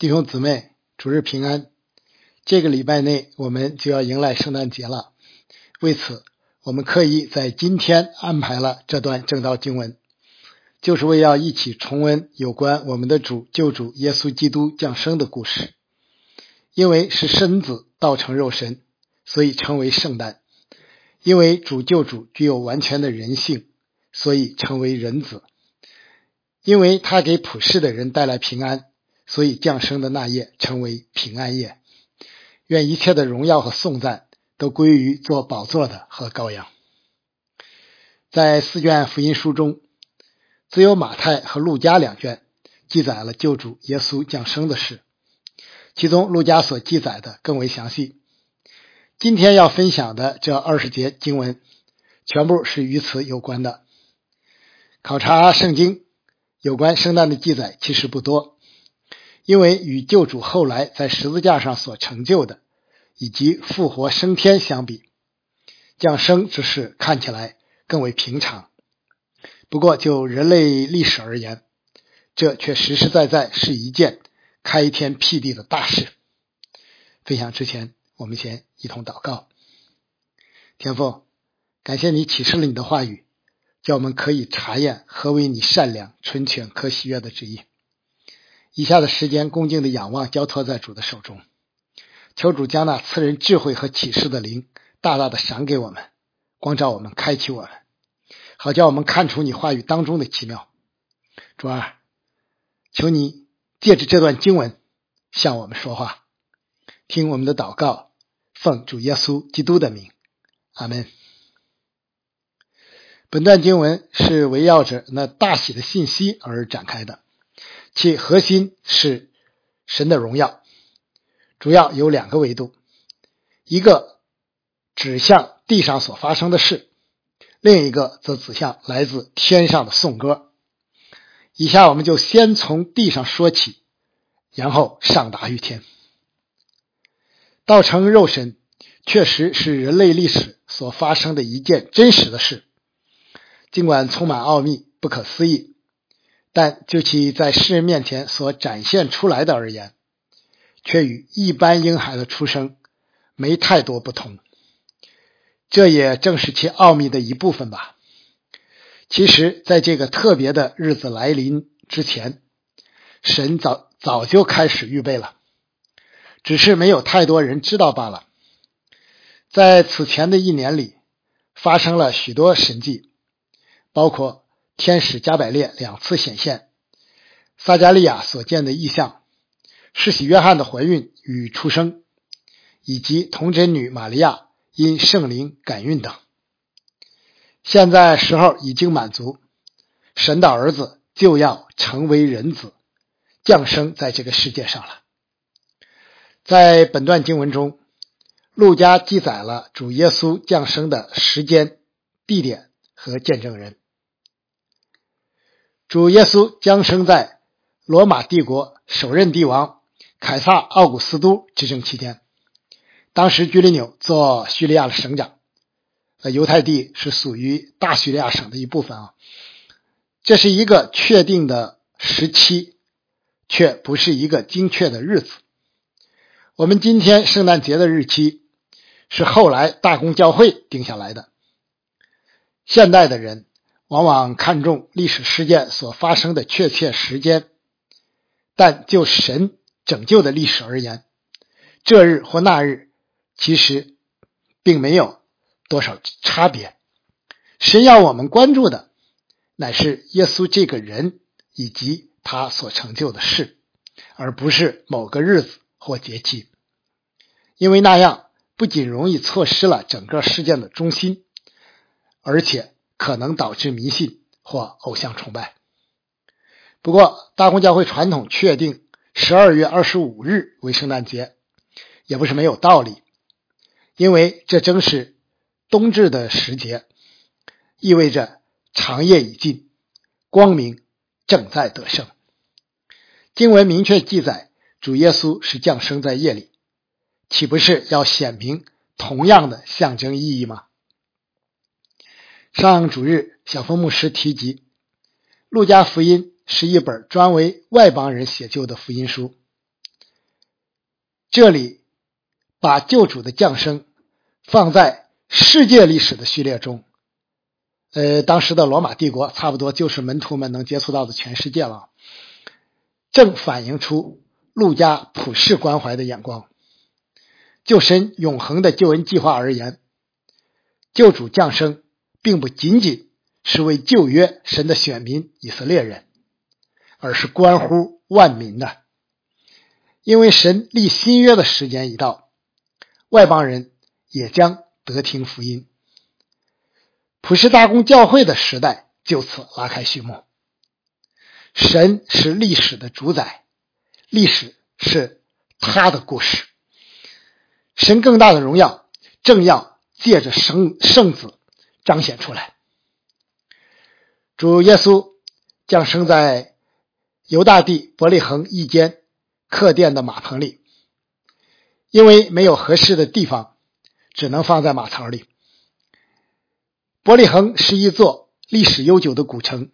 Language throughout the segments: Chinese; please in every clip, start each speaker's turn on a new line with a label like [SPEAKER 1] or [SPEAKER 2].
[SPEAKER 1] 弟兄姊妹，主日平安！这个礼拜内我们就要迎来圣诞节了，为此，我们刻意在今天安排了这段正道经文，就是为要一起重温有关我们的主救主耶稣基督降生的故事。因为是身子道成肉身，所以称为圣诞；因为主救主具有完全的人性，所以称为人子；因为他给普世的人带来平安。所以降生的那夜称为平安夜。愿一切的荣耀和颂赞都归于做宝座的和羔羊。在四卷福音书中，只有马太和路加两卷记载了救主耶稣降生的事，其中路加所记载的更为详细。今天要分享的这二十节经文，全部是与此有关的。考察圣经有关圣诞的记载其实不多。因为与救主后来在十字架上所成就的，以及复活升天相比，降生之事看起来更为平常。不过就人类历史而言，这却实实在在是一件开天辟地的大事。分享之前，我们先一同祷告：天父，感谢你启示了你的话语，叫我们可以查验何为你善良、纯全、可喜悦的旨意。以下的时间，恭敬的仰望，交托在主的手中，求主将那赐人智慧和启示的灵，大大的赏给我们，光照我们，开启我们，好叫我们看出你话语当中的奇妙。主啊，求你借着这段经文向我们说话，听我们的祷告，奉主耶稣基督的名，阿门。本段经文是围绕着那大喜的信息而展开的。其核心是神的荣耀，主要有两个维度，一个指向地上所发生的事，另一个则指向来自天上的颂歌。以下我们就先从地上说起，然后上达于天。道成肉身确实是人类历史所发生的一件真实的事，尽管充满奥秘、不可思议。但就其在世人面前所展现出来的而言，却与一般婴孩的出生没太多不同。这也正是其奥秘的一部分吧。其实，在这个特别的日子来临之前，神早早就开始预备了，只是没有太多人知道罢了。在此前的一年里，发生了许多神迹，包括。天使加百列两次显现，撒加利亚所见的异象，世袭约翰的怀孕与出生，以及童贞女玛利亚因圣灵感孕等。现在时候已经满足，神的儿子就要成为人子，降生在这个世界上了。在本段经文中，路加记载了主耶稣降生的时间、地点和见证人。主耶稣降生在罗马帝国首任帝王凯撒·奥古斯都执政期间，当时居里纽做叙利亚的省长，呃，犹太地是属于大叙利亚省的一部分啊。这是一个确定的时期，却不是一个精确的日子。我们今天圣诞节的日期是后来大公教会定下来的。现代的人。往往看重历史事件所发生的确切时间，但就神拯救的历史而言，这日或那日其实并没有多少差别。神要我们关注的乃是耶稣这个人以及他所成就的事，而不是某个日子或节气，因为那样不仅容易错失了整个事件的中心，而且。可能导致迷信或偶像崇拜。不过，大公教会传统确定十二月二十五日为圣诞节，也不是没有道理，因为这正是冬至的时节，意味着长夜已尽，光明正在得胜。经文明确记载，主耶稣是降生在夜里，岂不是要显明同样的象征意义吗？上主日，小峰牧师提及，《路加福音》是一本专为外邦人写就的福音书。这里把救主的降生放在世界历史的序列中，呃，当时的罗马帝国差不多就是门徒们能接触到的全世界了，正反映出路加普世关怀的眼光。就神永恒的救恩计划而言，救主降生并不仅仅是为旧约神的选民以色列人，而是关乎万民的。因为神立新约的时间已到，外邦人也将得听福音。普世大公教会的时代就此拉开序幕。神是历史的主宰，历史是他的故事。神更大的荣耀正要借着圣圣子彰显出来。主耶稣降生在犹大地伯利恒一间。客店的马棚里，因为没有合适的地方，只能放在马槽里。伯利恒是一座历史悠久的古城，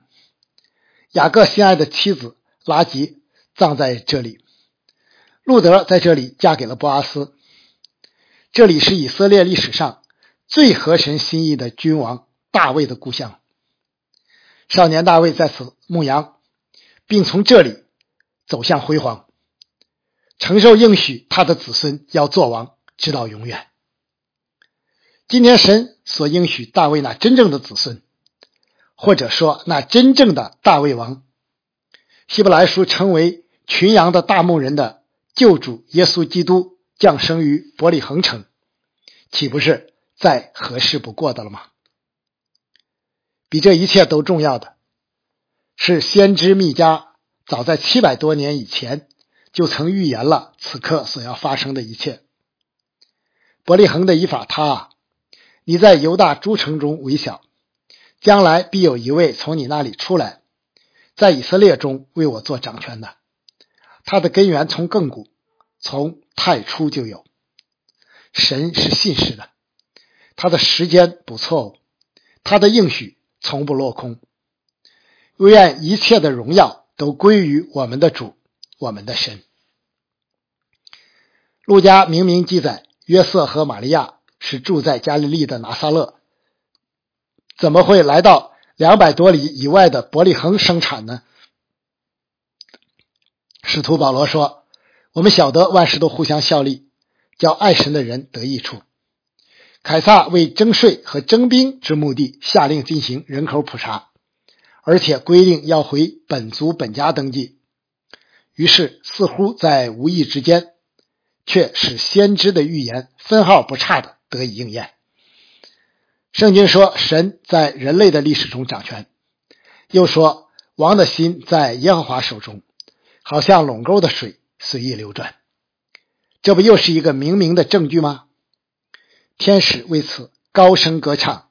[SPEAKER 1] 雅各心爱的妻子拉吉葬在这里，路德在这里嫁给了波阿斯。这里是以色列历史上最合神心意的君王大卫的故乡。少年大卫在此牧羊，并从这里走向辉煌。承受应许，他的子孙要做王，直到永远。今天神所应许大卫那真正的子孙，或者说那真正的大卫王，希伯来书称为群羊的大牧人的救主耶稣基督降生于伯利恒城，岂不是再合适不过的了吗？比这一切都重要的是，先知密迦早在七百多年以前。就曾预言了此刻所要发生的一切。伯利恒的以法他，你在犹大诸城中微小，将来必有一位从你那里出来，在以色列中为我做掌权的。他的根源从亘古，从太初就有。神是信实的，他的时间不错误，他的应许从不落空。愿一切的荣耀都归于我们的主，我们的神。路加明明记载，约瑟和玛利亚是住在加利利的拿撒勒，怎么会来到两百多里以外的伯利恒生产呢？使徒保罗说：“我们晓得万事都互相效力，叫爱神的人得益处。”凯撒为征税和征兵之目的，下令进行人口普查，而且规定要回本族本家登记。于是，似乎在无意之间。却使先知的预言分毫不差的得以应验。圣经说，神在人类的历史中掌权，又说王的心在耶和华手中，好像垄沟的水随意流转。这不又是一个明明的证据吗？天使为此高声歌唱，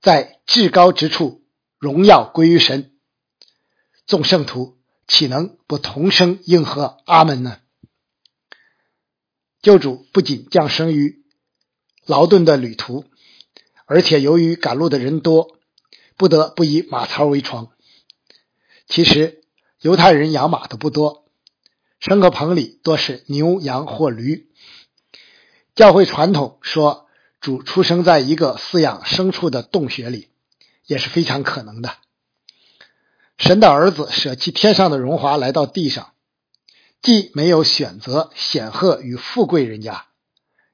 [SPEAKER 1] 在至高之处荣耀归于神。众圣徒岂能不同声应和阿门呢？救主不仅降生于劳顿的旅途，而且由于赶路的人多，不得不以马槽为床。其实犹太人养马的不多，牲口棚里多是牛羊或驴。教会传统说主出生在一个饲养牲畜的洞穴里，也是非常可能的。神的儿子舍弃天上的荣华来到地上。既没有选择显赫与富贵人家，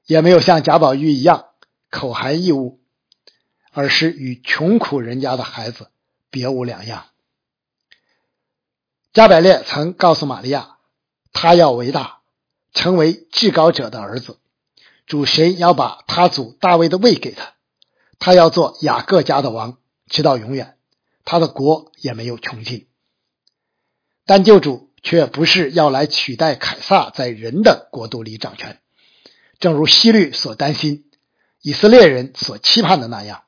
[SPEAKER 1] 也没有像贾宝玉一样口含异物，而是与穷苦人家的孩子别无两样。加百列曾告诉玛利亚，他要伟大，成为至高者的儿子，主神要把他祖大卫的位给他，他要做雅各家的王，直到永远，他的国也没有穷尽。但救主。却不是要来取代凯撒在人的国度里掌权，正如希律所担心、以色列人所期盼的那样，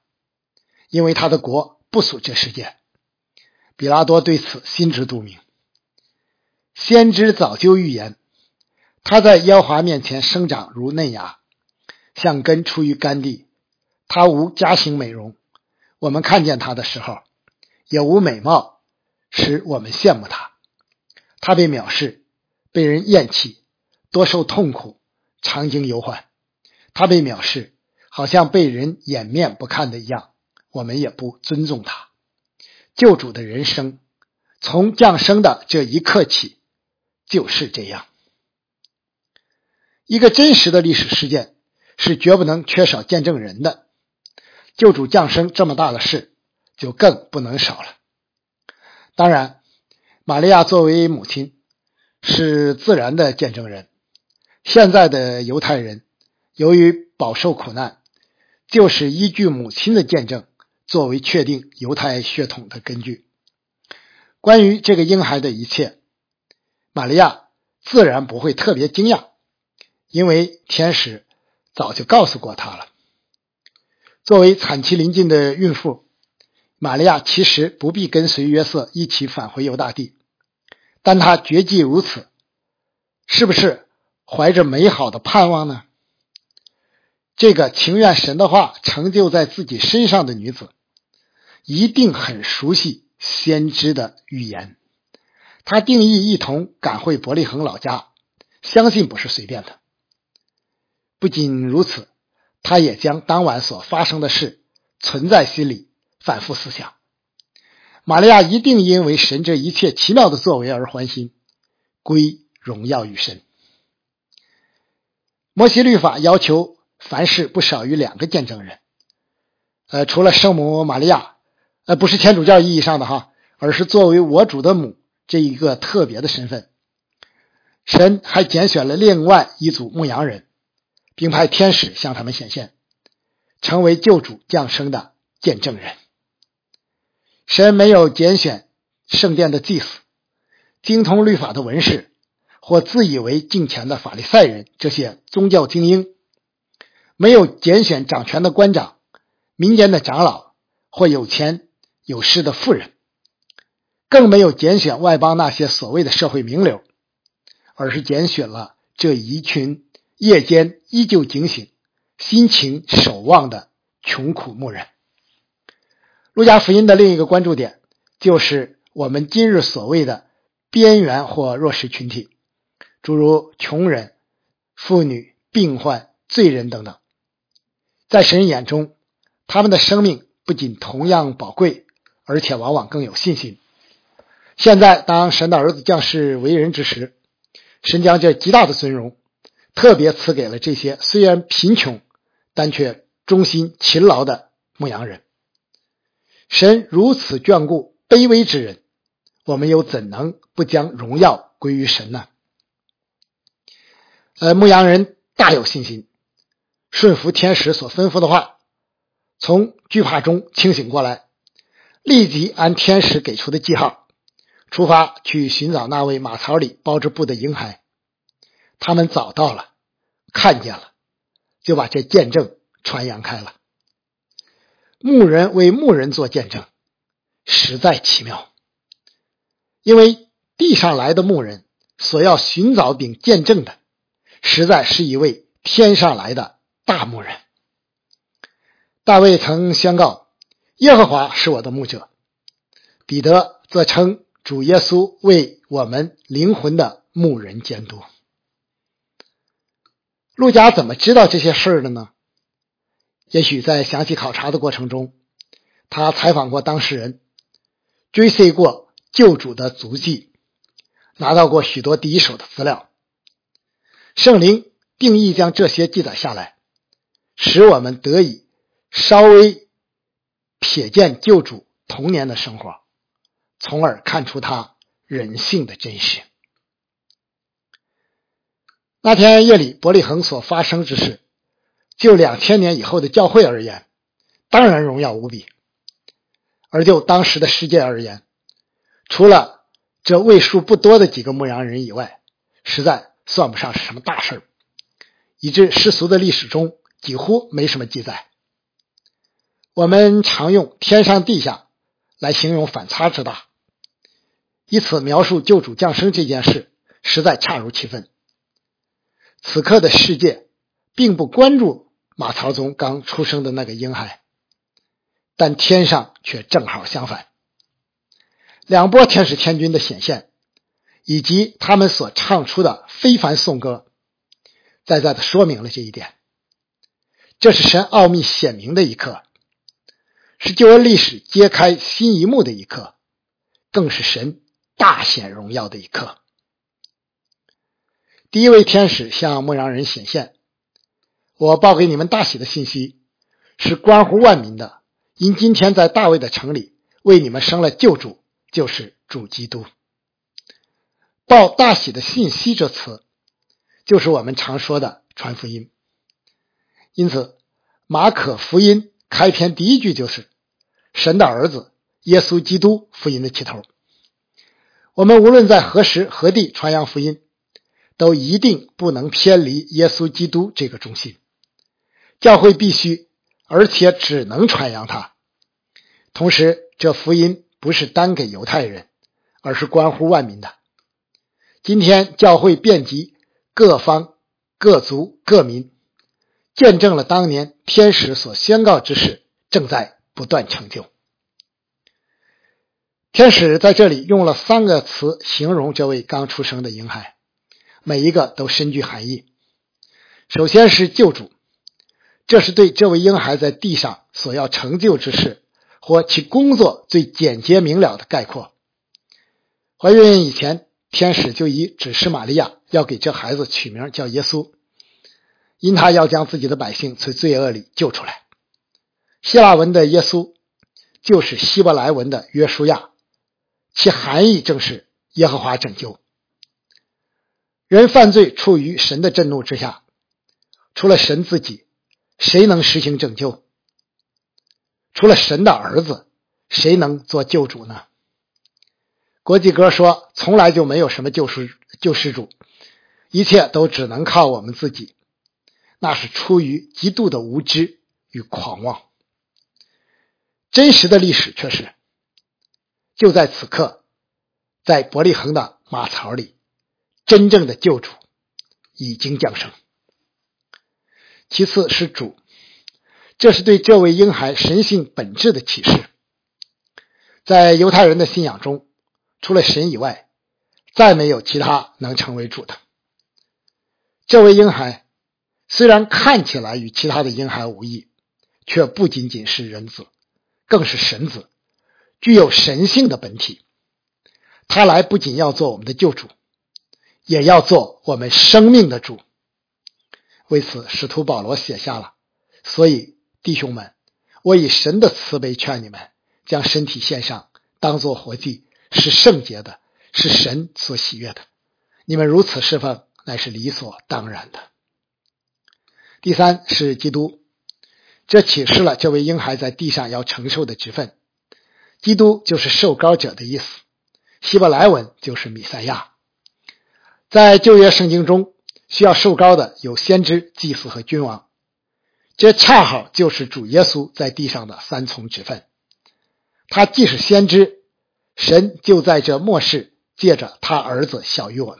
[SPEAKER 1] 因为他的国不属这世界。比拉多对此心知肚明。先知早就预言，他在耶和华面前生长如嫩芽，像根出于干地。他无家型美容，我们看见他的时候，也无美貌，使我们羡慕他。他被藐视，被人厌弃，多受痛苦，常经忧患，他被藐视，好像被人掩面不看的一样，我们也不尊重他。救主的人生，从降生的这一刻起就是这样。一个真实的历史事件是绝不能缺少见证人的，救主降生这么大的事就更不能少了。当然，玛利亚作为母亲是自然的见证人。现在的犹太人由于饱受苦难，就是依据母亲的见证。作为确定犹太血统的根据，关于这个婴孩的一切，玛利亚自然不会特别惊讶，因为天使早就告诉过他了。作为产期临近的孕妇，玛利亚其实不必跟随约瑟一起返回犹大地，但她决计如此，是不是怀着美好的盼望呢？这个情愿神的话成就在自己身上的女子，一定很熟悉先知的预言。她定义一同赶回伯利恒老家，相信不是随便的。不仅如此，他也将当晚所发生的事存在心里，反复思想。玛利亚一定因为神这一切奇妙的作为而欢心，归荣耀于神。摩西律法要求。凡事不少于两个见证人，呃，除了圣母玛利亚，呃，不是天主教意义上的哈，而是作为我主的母这一个特别的身份。神还拣选了另外一组牧羊人，并派天使向他们显现，成为救主降生的见证人。神没有拣选圣殿的祭司、精通律法的文士或自以为敬虔的法利赛人这些宗教精英。没有拣选掌权的官长、民间的长老或有钱有势的富人，更没有拣选外邦那些所谓的社会名流，而是拣选了这一群夜间依旧警醒、辛勤守望的穷苦牧人。路加福音的另一个关注点，就是我们今日所谓的边缘或弱势群体，诸如穷人、妇女、病患、罪人等等。在神眼中，他们的生命不仅同样宝贵，而且往往更有信心。现在，当神的儿子降世为人之时，神将这极大的尊荣特别赐给了这些虽然贫穷，但却忠心勤劳的牧羊人。神如此眷顾卑微之人，我们又怎能不将荣耀归于神呢？呃，牧羊人大有信心。顺服天使所吩咐的话，从惧怕中清醒过来，立即按天使给出的记号出发去寻找那位马槽里包着布的婴孩。他们找到了，看见了，就把这见证传扬开了。牧人为牧人做见证，实在奇妙。因为地上来的牧人所要寻找并见证的，实在是一位天上来的。大牧人大卫曾宣告：“耶和华是我的牧者。”彼得则称主耶稣为我们灵魂的牧人监督。陆家怎么知道这些事儿的呢？也许在详细考察的过程中，他采访过当事人，追随过救主的足迹，拿到过许多第一手的资料。圣灵定义将这些记载下来。使我们得以稍微瞥见救主童年的生活，从而看出他人性的真实。那天夜里，伯利恒所发生之事，就两千年以后的教会而言，当然荣耀无比；而就当时的世界而言，除了这为数不多的几个牧羊人以外，实在算不上是什么大事儿以致世俗的历史中。几乎没什么记载。我们常用“天上地下”来形容反差之大，以此描述救主降生这件事，实在恰如其分。此刻的世界并不关注马槽中刚出生的那个婴孩，但天上却正好相反。两波天使天军的显现，以及他们所唱出的非凡颂歌，在在的说明了这一点。这是神奥秘显明的一刻，是救恩历史揭开新一幕的一刻，更是神大显荣耀的一刻。第一位天使向牧羊人显现，我报给你们大喜的信息，是关乎万民的。因今天在大卫的城里为你们生了救主，就是主基督。报大喜的信息这词，就是我们常说的传福音。因此，马可福音开篇第一句就是神的儿子耶稣基督福音的起头。我们无论在何时何地传扬福音，都一定不能偏离耶稣基督这个中心。教会必须，而且只能传扬他。同时，这福音不是单给犹太人，而是关乎万民的。今天，教会遍及各方、各族、各民。见证了当年天使所宣告之事正在不断成就。天使在这里用了三个词形容这位刚出生的婴孩，每一个都深具含义。首先是救主，这是对这位婴孩在地上所要成就之事或其工作最简洁明了的概括。怀孕以前，天使就已指示玛利亚要给这孩子取名叫耶稣。因他要将自己的百姓从罪恶里救出来。希腊文的耶稣就是希伯来文的约书亚，其含义正是耶和华拯救人。犯罪处于神的震怒之下，除了神自己，谁能实行拯救？除了神的儿子，谁能做救主呢？国际歌说：“从来就没有什么救世救世主，一切都只能靠我们自己。”那是出于极度的无知与狂妄。真实的历史却是，就在此刻，在伯利恒的马槽里，真正的救主已经降生。其次是主，这是对这位婴孩神性本质的启示。在犹太人的信仰中，除了神以外，再没有其他能成为主的。这位婴孩。虽然看起来与其他的婴孩无异，却不仅仅是人子，更是神子，具有神性的本体。他来不仅要做我们的救主，也要做我们生命的主。为此，使徒保罗写下了：“所以，弟兄们，我以神的慈悲劝你们，将身体献上，当作活祭，是圣洁的，是神所喜悦的。你们如此侍奉，乃是理所当然的。”第三是基督，这启示了这位婴孩在地上要承受的职分。基督就是受膏者的意思，希伯来文就是弥赛亚。在旧约圣经中，需要受膏的有先知、祭司和君王，这恰好就是主耶稣在地上的三重职分。他既是先知，神就在这末世借着他儿子小于我们；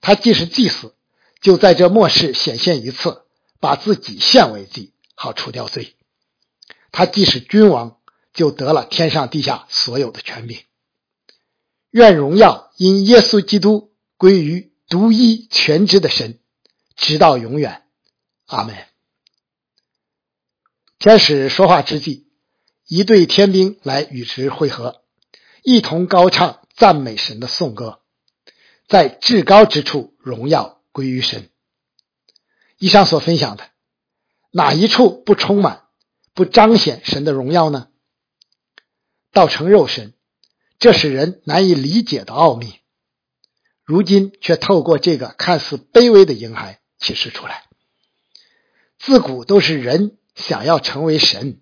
[SPEAKER 1] 他既是祭司，就在这末世显现一次。把自己献为祭，好除掉罪。他既是君王，就得了天上地下所有的权柄。愿荣耀因耶稣基督归于独一全知的神，直到永远。阿门。天使说话之际，一队天兵来与之会合，一同高唱赞美神的颂歌，在至高之处，荣耀归于神。以上所分享的，哪一处不充满、不彰显神的荣耀呢？道成肉身，这是人难以理解的奥秘，如今却透过这个看似卑微的婴孩启示出来。自古都是人想要成为神，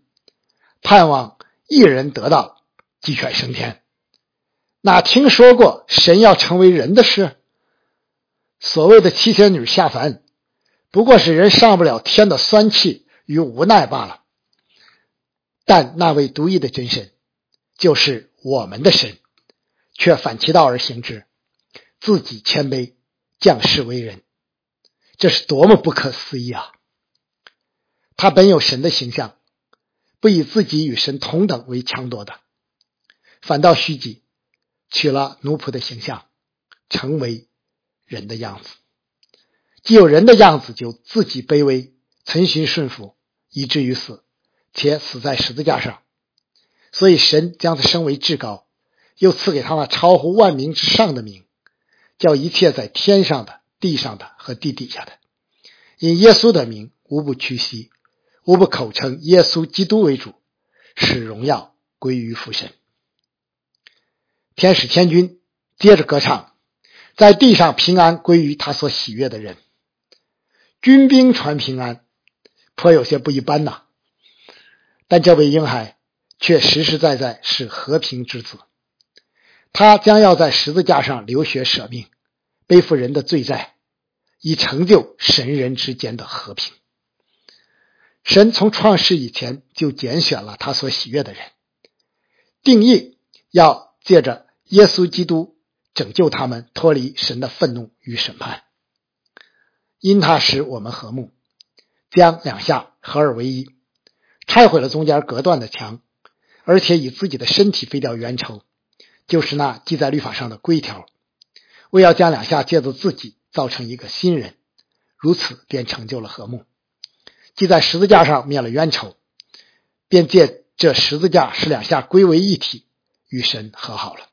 [SPEAKER 1] 盼望一人得道鸡犬升天，哪听说过神要成为人的事？所谓的七仙女下凡。不过是人上不了天的酸气与无奈罢了。但那位独一的真神，就是我们的神，却反其道而行之，自己谦卑，降世为人，这是多么不可思议啊！他本有神的形象，不以自己与神同等为强夺的，反倒虚己，取了奴仆的形象，成为人的样子。既有人的样子，就自己卑微，存心顺服，以至于死，且死在十字架上。所以神将他升为至高，又赐给他那超乎万名之上的名，叫一切在天上的、地上的和地底下的，因耶稣的名，无不屈膝，无不口称耶稣基督为主，使荣耀归于父神。天使天君接着歌唱，在地上平安归于他所喜悦的人。军兵传平安，颇有些不一般呐。但这位婴孩却实实在在是和平之子，他将要在十字架上流血舍命，背负人的罪债，以成就神人之间的和平。神从创世以前就拣选了他所喜悦的人，定义要借着。耶稣基督拯救他们脱离神的愤怒与审判，因他使我们和睦，将两下合二为一，拆毁了中间隔断的墙，而且以自己的身体废掉冤仇，就是那记在律法上的规条，为要将两下借着自己造成一个新人，如此便成就了和睦。记在十字架上灭了冤仇，便借这十字架使两下归为一体，与神和好了。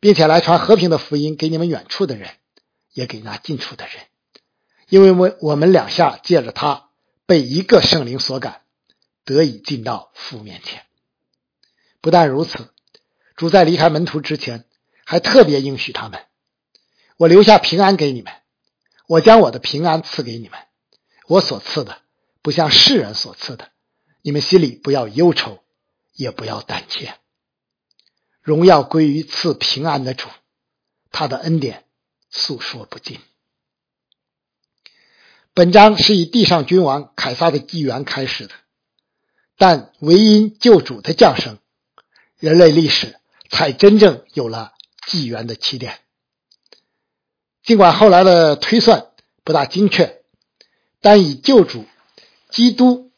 [SPEAKER 1] 并且来传和平的福音给你们远处的人，也给那近处的人，因为我我们两下借着他被一个圣灵所感，得以进到父面前。不但如此，主在离开门徒之前，还特别应许他们：“我留下平安给你们，我将我的平安赐给你们，我所赐的不像世人所赐的，你们心里不要忧愁，也不要胆怯。”荣耀归于赐平安的主，他的恩典诉说不尽。本章是以地上君王凯撒的纪元开始的，但唯因救主的降生，人类历史才真正有了纪元的起点。尽管后来的推算不大精确，但以救主基督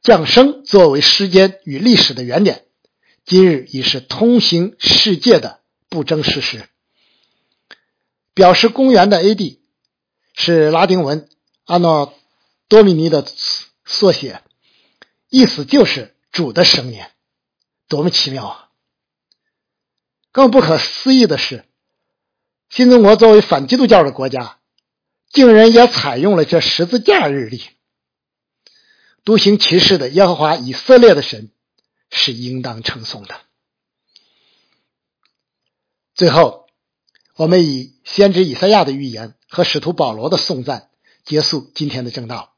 [SPEAKER 1] 降生作为时间与历史的原点。今日已是通行世界的不争事实。表示公元的 A.D. 是拉丁文 “Anno Domini” 的缩写，意思就是主的生年。多么奇妙啊！更不可思议的是，新中国作为反基督教的国家，竟然也采用了这十字架日历。独行其事的耶和华以色列的神。是应当称颂的。最后，我们以先知以赛亚的预言和使徒保罗的颂赞结束今天的正道。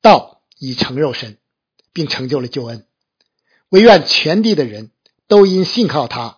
[SPEAKER 1] 道已成肉身，并成就了救恩。唯愿全地的人都因信靠他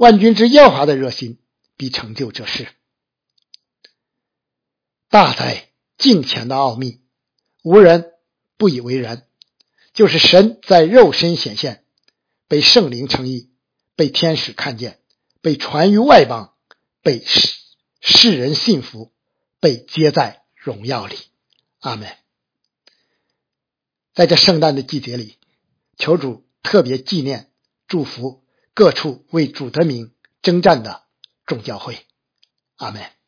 [SPEAKER 1] 万军之耀华的热心必成就这事。大哉敬虔的奥秘，无人不以为然。就是神在肉身显现。被圣灵称义，被天使看见，被传于外邦，被世世人信服，被接在荣耀里。阿门。在这圣诞的季节里，求主特别纪念、祝福各处为主的名征战的众教会。阿门。